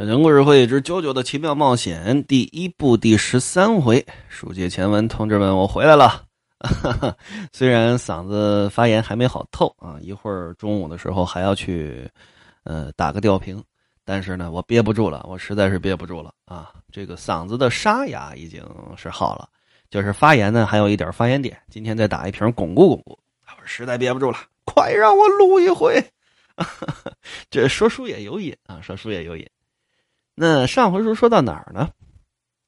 小人故事会之九九的奇妙冒险第一部第十三回，书接前文，同志们，我回来了。虽然嗓子发炎还没好透啊，一会儿中午的时候还要去呃打个吊瓶，但是呢，我憋不住了，我实在是憋不住了啊！这个嗓子的沙哑已经是好了，就是发炎呢还有一点发炎点，今天再打一瓶巩固巩固。我实在憋不住了，快让我录一回。这说书也有瘾啊，说书也有瘾。那上回书说到哪儿呢？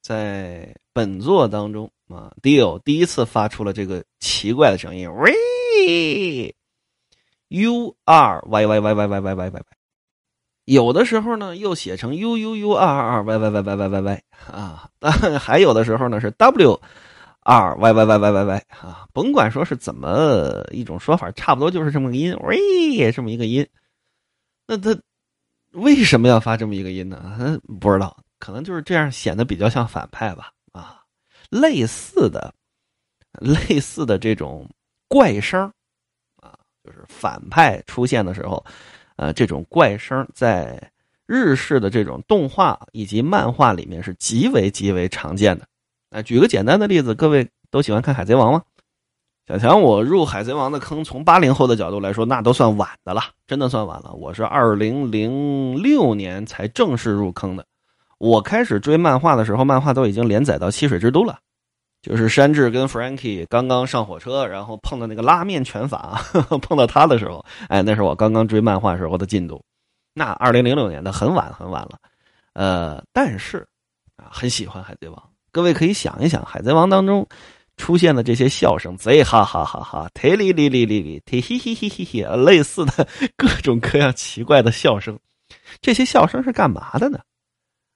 在本作当中啊，Dio 第一次发出了这个奇怪的声音，喂，U R Y Y Y Y Y Y Y Y，有的时候呢又写成 U U U R R Y Y Y Y Y Y Y 啊，但还有的时候呢是 W R Y Y Y Y Y Y 啊，甭管说是怎么一种说法，差不多就是这么个音，喂，这么一个音，那他。为什么要发这么一个音呢？不知道，可能就是这样显得比较像反派吧。啊，类似的、类似的这种怪声啊，就是反派出现的时候，呃，这种怪声在日式的这种动画以及漫画里面是极为极为常见的。啊，举个简单的例子，各位都喜欢看《海贼王》吗？小强，我入海贼王的坑，从八零后的角度来说，那都算晚的了，真的算晚了。我是二零零六年才正式入坑的。我开始追漫画的时候，漫画都已经连载到七水之都了，就是山治跟 Frankie 刚刚上火车，然后碰到那个拉面拳法，碰到他的时候，哎，那是我刚刚追漫画时候的进度。那二零零六年的很晚很晚了，呃，但是啊，很喜欢海贼王。各位可以想一想，海贼王当中。出现的这些笑声，贼哈哈哈哈，忒哩哩哩哩哩，忒嘿嘿嘿嘿嘿，类似的各种各样奇怪的笑声，这些笑声是干嘛的呢？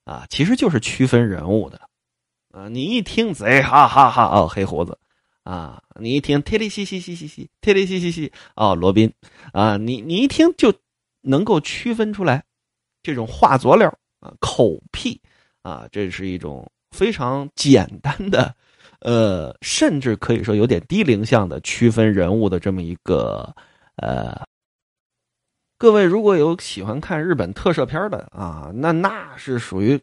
啊，其实就是区分人物的。啊，你一听贼哈哈哈哦，黑胡子，啊，你一听忒哩嘻嘻嘻嘻嘻，忒哩嘻嘻嘻哦，罗宾，啊，你你一听就能够区分出来，这种话佐料啊，口癖啊，这是一种非常简单的。呃，甚至可以说有点低龄向的区分人物的这么一个呃，各位如果有喜欢看日本特摄片的啊，那那是属于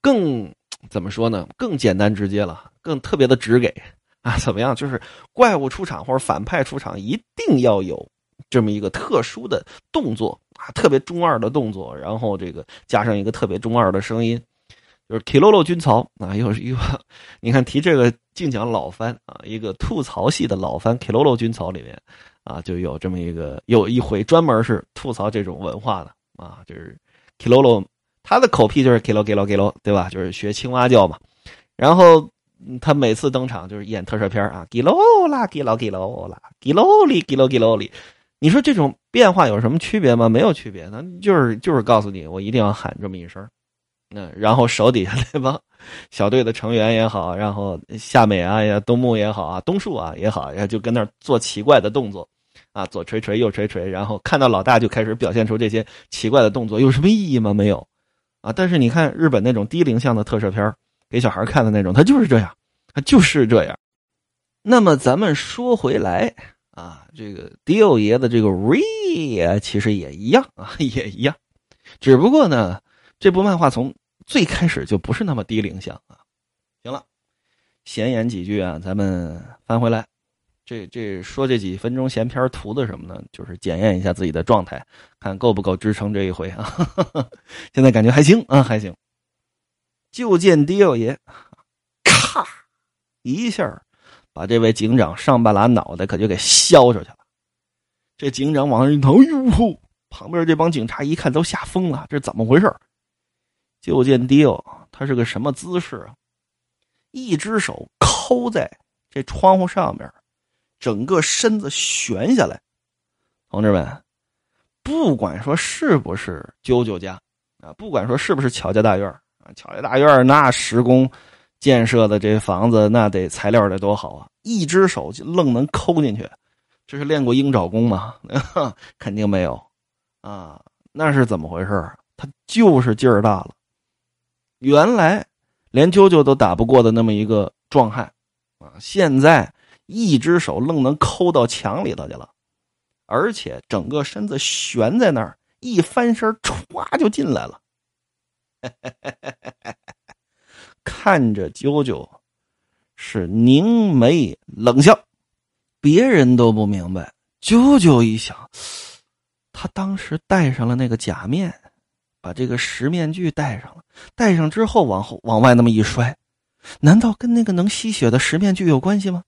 更怎么说呢？更简单直接了，更特别的直给啊？怎么样？就是怪物出场或者反派出场，一定要有这么一个特殊的动作啊，特别中二的动作，然后这个加上一个特别中二的声音。就是 Kilolo 军曹啊，又是一个，你看提这个净讲老番啊，一个吐槽系的老番 Kilolo 军曹里面啊，就有这么一个有一回专门是吐槽这种文化的啊，就是 Kilolo 他的口癖就是 Kilo Kilo Kilo，对吧？就是学青蛙叫嘛。然后他每次登场就是演特摄片啊，Kilo 啦 Kilo Kilo 啦 Kilo 里 Kilo Kilo 里，你说这种变化有什么区别吗？没有区别，那就是就是告诉你，我一定要喊这么一声。那然后手底下那帮小队的成员也好，然后夏美啊呀、东木也好啊、东树啊也好，然后就跟那儿做奇怪的动作，啊，左锤锤右锤锤，然后看到老大就开始表现出这些奇怪的动作，有什么意义吗？没有，啊！但是你看日本那种低龄向的特摄片给小孩看的那种，他就是这样，他就是这样。那么咱们说回来啊，这个迪奥爷的这个 re 其实也一样啊，也一样，只不过呢。这部漫画从最开始就不是那么低龄向啊。行了，闲言几句啊，咱们翻回来，这这说这几分钟闲篇图的什么呢？就是检验一下自己的状态，看够不够支撑这一回啊。现在感觉还行啊，还行。就见狄奥爷，咔一下把这位警长上半拉脑袋可就给削出去了。这警长往上一头，哟呼！旁边这帮警察一看都吓疯了，这怎么回事？就见迪奥，他是个什么姿势啊？一只手抠在这窗户上面，整个身子悬下来。同志们，不管说是不是舅舅家啊，不管说是不是乔家大院啊，乔家大院那施工建设的这房子，那得材料得多好啊！一只手就愣能抠进去，这是练过鹰爪功吗？肯定没有啊！那是怎么回事他就是劲儿大了。原来连啾啾都打不过的那么一个壮汉，啊，现在一只手愣能抠到墙里头去了，而且整个身子悬在那儿，一翻身歘就进来了。看着啾啾是凝眉冷笑，别人都不明白。啾啾一想，他当时戴上了那个假面，把这个石面具戴上了，戴上之后往后往外那么一摔，难道跟那个能吸血的石面具有关系吗？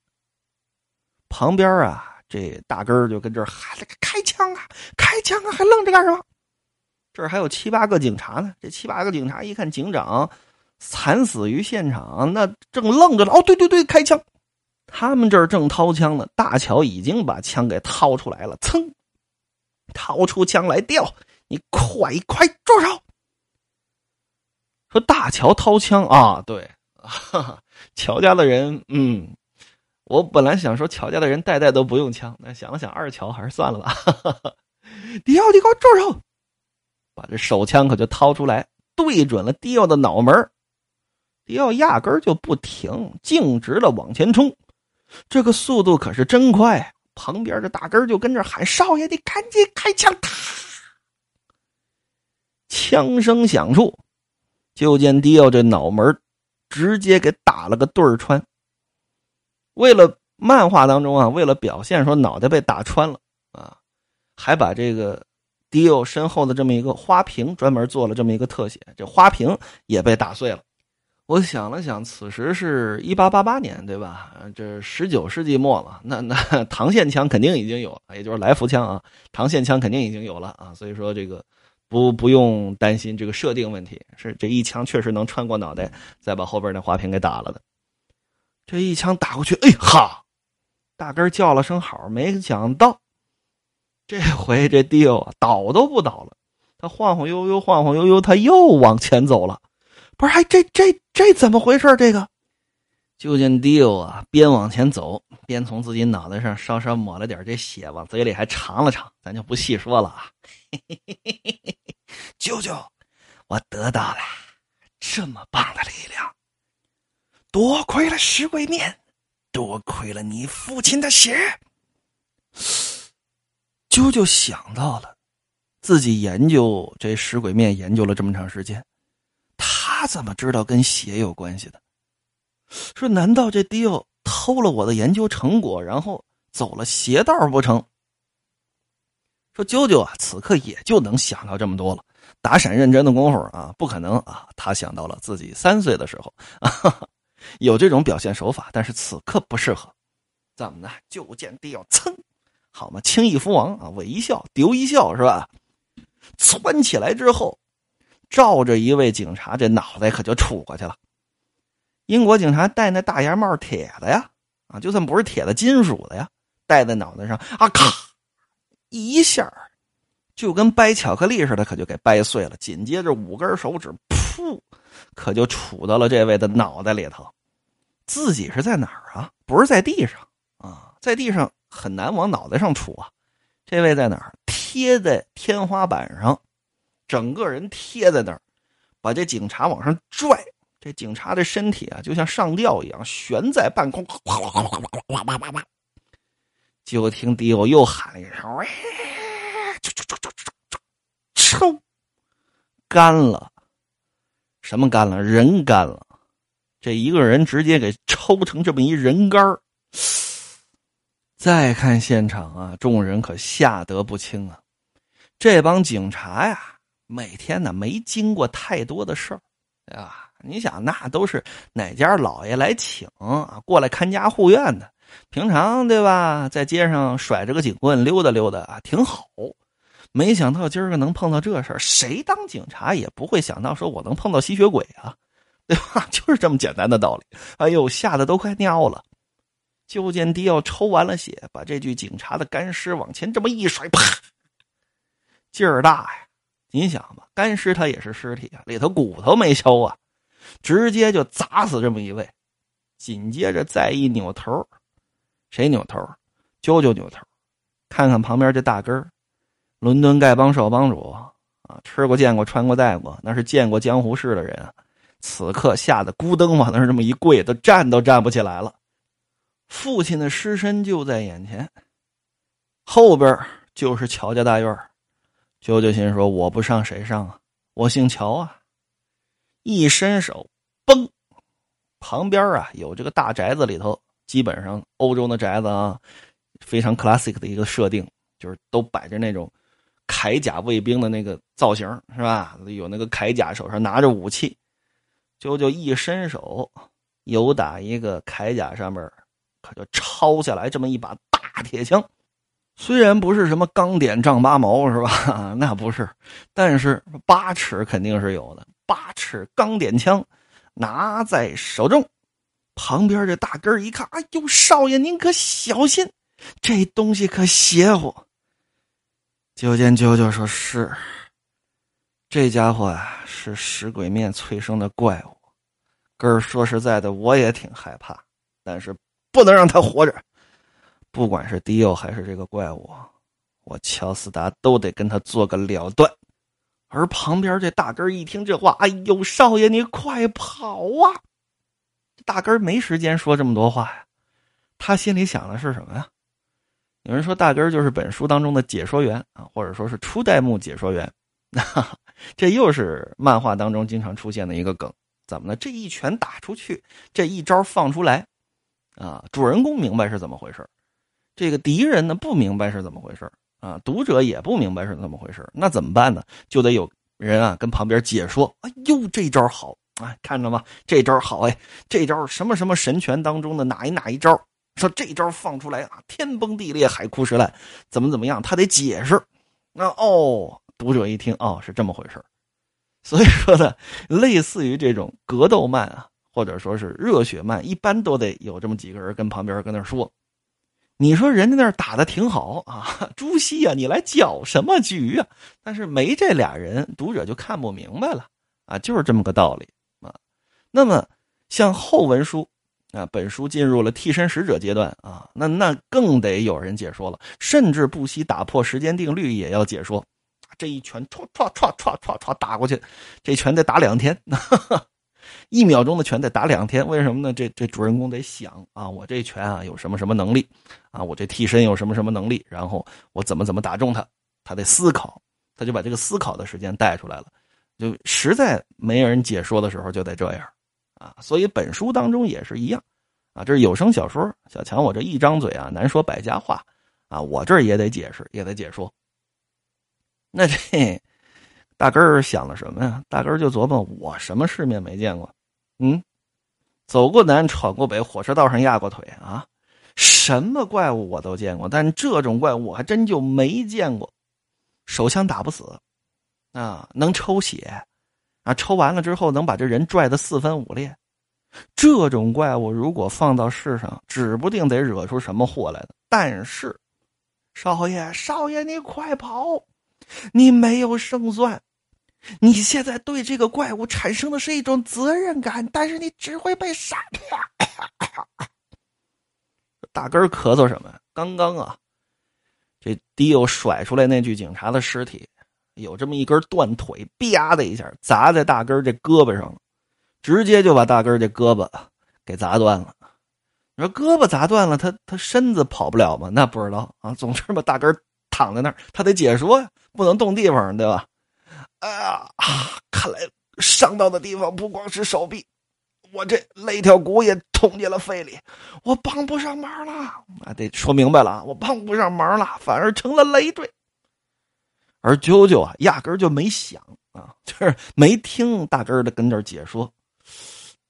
旁边啊，这大根儿就跟这儿喊了个开枪啊，开枪啊，还愣着干什么？这儿还有七八个警察呢。这七八个警察一看警长惨死于现场，那正愣着呢。哦，对对对，开枪！他们这儿正掏枪呢，大乔已经把枪给掏出来了，噌，掏出枪来，调，你快快住手！说大乔掏枪啊，对，乔家的人，嗯，我本来想说乔家的人代代都不用枪，那想了想，二乔还是算了吧。迪奥，你给我住手！把这手枪可就掏出来，对准了迪奥的脑门迪奥压根就不停，径直的往前冲。这个速度可是真快，旁边的大根就跟着喊：“少爷，你赶紧开枪！”啪，枪声响处，就见迪奥这脑门直接给打了个对穿。为了漫画当中啊，为了表现说脑袋被打穿了啊，还把这个迪奥身后的这么一个花瓶专门做了这么一个特写，这花瓶也被打碎了。我想了想，此时是一八八八年，对吧？这十九世纪末了，那那膛线枪肯定已经有了，也就是来福枪啊，膛线枪肯定已经有了啊。所以说这个不不用担心这个设定问题，是这一枪确实能穿过脑袋，再把后边那花瓶给打了的。这一枪打过去，哎哈，大根叫了声好，没想到这回这迪欧倒都不倒了，他晃晃悠悠，晃晃悠悠，他又往前走了。不是，还这这这怎么回事？这个，就见迪欧啊，边往前走，边从自己脑袋上稍稍抹了点这血，往嘴里还尝了尝，咱就不细说了啊。嘿嘿嘿嘿嘿舅舅，我得到了这么棒的力量，多亏了石鬼面，多亏了你父亲的血。舅舅想到了，自己研究这石鬼面研究了这么长时间。他怎么知道跟血有关系的？说难道这迪奥偷了我的研究成果，然后走了邪道不成？说舅舅啊，此刻也就能想到这么多了。打闪认真的功夫啊，不可能啊！他想到了自己三岁的时候啊，有这种表现手法，但是此刻不适合。怎么呢？就见地要噌，好嘛，轻易夫王啊，韦一笑，丢一笑是吧？窜起来之后。照着一位警察，这脑袋可就杵过去了。英国警察戴那大檐帽，铁的呀，啊，就算不是铁的，金属的呀，戴在脑袋上，啊，咔，一下就跟掰巧克力似的，可就给掰碎了。紧接着五根手指，噗，可就杵到了这位的脑袋里头。自己是在哪儿啊？不是在地上啊，在地上很难往脑袋上杵啊。这位在哪儿？贴在天花板上。整个人贴在那儿，把这警察往上拽。这警察的身体啊，就像上吊一样悬在半空。就听迪欧又喊了一声：“！”抽，干了。什么干了？人干了。这一个人直接给抽成这么一人干儿再看现场啊，众人可吓得不轻啊。这帮警察呀。每天呢没经过太多的事儿，对吧？你想，那都是哪家老爷来请啊，过来看家护院的。平常对吧，在街上甩着个警棍溜达溜达啊，挺好。没想到今儿个能碰到这事儿，谁当警察也不会想到说我能碰到吸血鬼啊，对吧？就是这么简单的道理。哎呦，吓得都快尿了。就见迪奥抽完了血，把这具警察的干尸往前这么一甩，啪，劲儿大呀！你想吧，干尸它也是尸体啊，里头骨头没抽啊，直接就砸死这么一位。紧接着再一扭头，谁扭头？啾啾扭头，看看旁边这大根儿，伦敦丐帮少帮主啊，吃过见过穿过戴过，那是见过江湖事的人。此刻吓得咕噔往那儿这么一跪，都站都站不起来了。父亲的尸身就在眼前，后边就是乔家大院舅舅心说：“我不上谁上啊？我姓乔啊！一伸手，嘣，旁边啊有这个大宅子里头，基本上欧洲的宅子啊，非常 classic 的一个设定，就是都摆着那种铠甲卫兵的那个造型，是吧？有那个铠甲，手上拿着武器，啾啾一伸手，有打一个铠甲上面，可就抄下来这么一把大铁枪。虽然不是什么钢点丈八矛是吧？那不是，但是八尺肯定是有的。八尺钢点枪拿在手中，旁边这大根一看，哎呦，少爷您可小心，这东西可邪乎。九见九九说是，这家伙啊是食鬼面催生的怪物。根儿说实在的，我也挺害怕，但是不能让他活着。不管是迪欧还是这个怪物，我乔斯达都得跟他做个了断。而旁边这大根一听这话，哎呦，少爷你快跑啊！大根没时间说这么多话呀，他心里想的是什么呀？有人说大根就是本书当中的解说员啊，或者说是初代目解说员。这又是漫画当中经常出现的一个梗。怎么呢？这一拳打出去，这一招放出来，啊，主人公明白是怎么回事这个敌人呢不明白是怎么回事啊，读者也不明白是怎么回事那怎么办呢？就得有人啊跟旁边解说。哎呦，这招好啊，看着吗？这招好哎，这招什么什么神拳当中的哪一哪一招？说这招放出来啊，天崩地裂，海枯石烂，怎么怎么样？他得解释。那哦，读者一听哦，是这么回事所以说呢，类似于这种格斗漫啊，或者说是热血漫，一般都得有这么几个人跟旁边跟那说。你说人家那打的挺好啊，朱熹呀，你来搅什么局啊？但是没这俩人，读者就看不明白了啊，就是这么个道理啊。那么像后文书啊，本书进入了替身使者阶段啊，那那更得有人解说了，甚至不惜打破时间定律也要解说。这一拳唰唰唰唰唰唰打过去，这拳得打两天。一秒钟的拳得打两天，为什么呢？这这主人公得想啊，我这拳啊有什么什么能力啊？我这替身有什么什么能力？然后我怎么怎么打中他？他得思考，他就把这个思考的时间带出来了。就实在没人解说的时候，就得这样啊。所以本书当中也是一样啊。这是有声小说，小强我这一张嘴啊，难说百家话啊。我这也得解释，也得解说。那这。大根儿想了什么呀？大根儿就琢磨：我什么世面没见过？嗯，走过南，闯过北，火车道上压过腿啊，什么怪物我都见过，但这种怪物我还真就没见过。手枪打不死，啊，能抽血，啊，抽完了之后能把这人拽得四分五裂。这种怪物如果放到世上，指不定得惹出什么祸来的。但是，少爷，少爷，你快跑！你没有胜算。你现在对这个怪物产生的是一种责任感，但是你只会被杀。大根咳嗽什么？刚刚啊，这迪欧甩出来那具警察的尸体，有这么一根断腿，啪的一下砸在大根这胳膊上了，直接就把大根这胳膊给砸断了。你说胳膊砸断了，他他身子跑不了吗？那不知道啊。总之吧，大根躺在那儿，他得解说呀，不能动地方，对吧？哎呀啊！看来伤到的地方不光是手臂，我这肋条骨也捅进了肺里，我帮不上忙了。啊，得说明白了，我帮不上忙了，反而成了累赘。而啾啾啊，压根就没想啊，就是没听大根的跟这解说，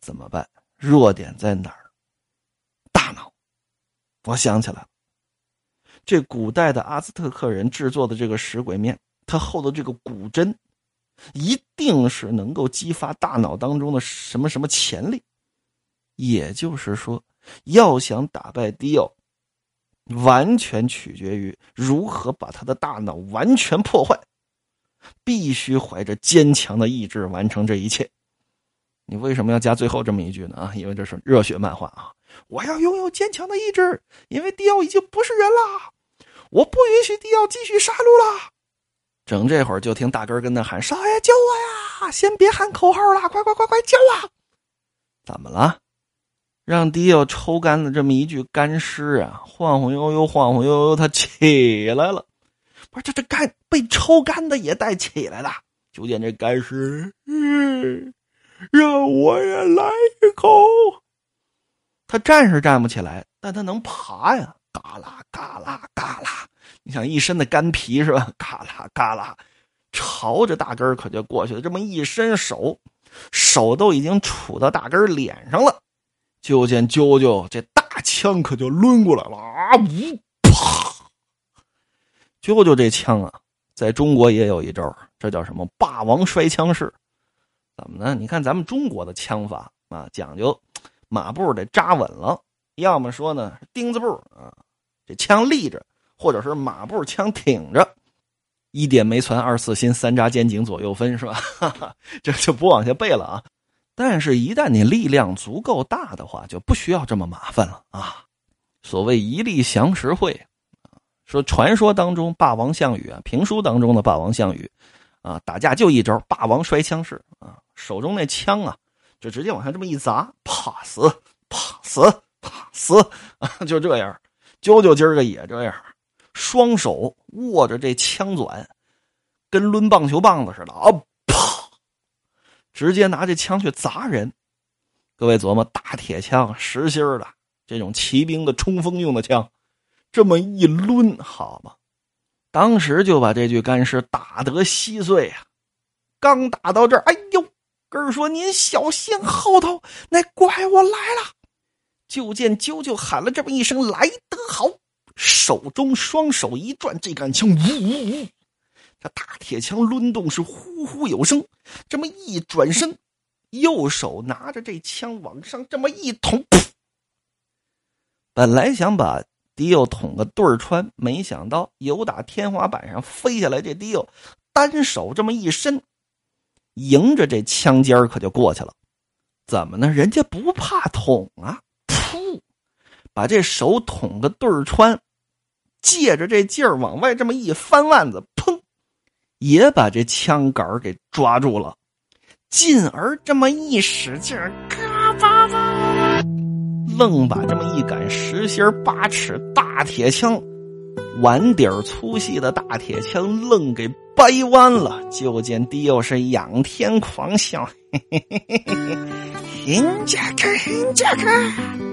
怎么办？弱点在哪儿？大脑。我想起来了，这古代的阿兹特克人制作的这个石鬼面，它后头这个骨针。一定是能够激发大脑当中的什么什么潜力，也就是说，要想打败迪奥，完全取决于如何把他的大脑完全破坏。必须怀着坚强的意志完成这一切。你为什么要加最后这么一句呢？啊，因为这是热血漫画啊！我要拥有坚强的意志，因为迪奥已经不是人了，我不允许迪奥继续杀戮了。整这会儿就听大根跟那喊：“少爷救我呀！先别喊口号了，快快快快救啊！”怎么了？让迪奥抽干了这么一具干尸啊！晃晃悠悠，晃晃悠悠，他起来了。不是这这干被抽干的也带起来了。就见这干尸，嗯，让我也来一口。他站是站不起来，但他能爬呀！嘎啦嘎啦嘎啦，你想一身的干皮是吧？嘎啦嘎啦，朝着大根可就过去了。这么一伸手，手都已经杵到大根脸上了。就见啾啾这大枪可就抡过来了啊！呜啪！啾啾这枪啊，在中国也有一招，这叫什么“霸王摔枪式”？怎么呢？你看咱们中国的枪法啊，讲究马步得扎稳了，要么说呢钉子步啊，这枪立着，或者是马步枪挺着，一点没存，二四心，三扎肩颈，左右分，是吧？这就不往下背了啊。但是，一旦你力量足够大的话，就不需要这么麻烦了啊！所谓一力降十会，说传说当中霸王项羽啊，评书当中的霸王项羽啊，打架就一招霸王摔枪式啊，手中那枪啊，就直接往下这么一砸，啪死，啪死，啪死啊，就这样。啾啾今儿个也这样，双手握着这枪转，跟抡棒球棒子似的啊。直接拿这枪去砸人，各位琢磨，大铁枪实心的这种骑兵的冲锋用的枪，这么一抡，好嘛，当时就把这具干尸打得稀碎啊！刚打到这儿，哎呦，根儿说：“您小心后头那怪物来了！”就见啾啾喊了这么一声：“来得好！”手中双手一转，这杆枪呜呜呜。这大铁枪抡动是呼呼有声，这么一转身，右手拿着这枪往上这么一捅，本来想把迪奥捅个对儿穿，没想到由打天花板上飞下来，这迪奥单手这么一伸，迎着这枪尖可就过去了。怎么呢？人家不怕捅啊！噗，把这手捅个对儿穿，借着这劲儿往外这么一翻腕子，砰！也把这枪杆给抓住了，进而这么一使劲儿，嘎巴巴，愣把这么一杆实心八尺大铁枪，碗底儿粗细的大铁枪愣给掰弯了。就见迪奥是仰天狂笑，嘿嘿嘿嘿嘿，人家看，人家看。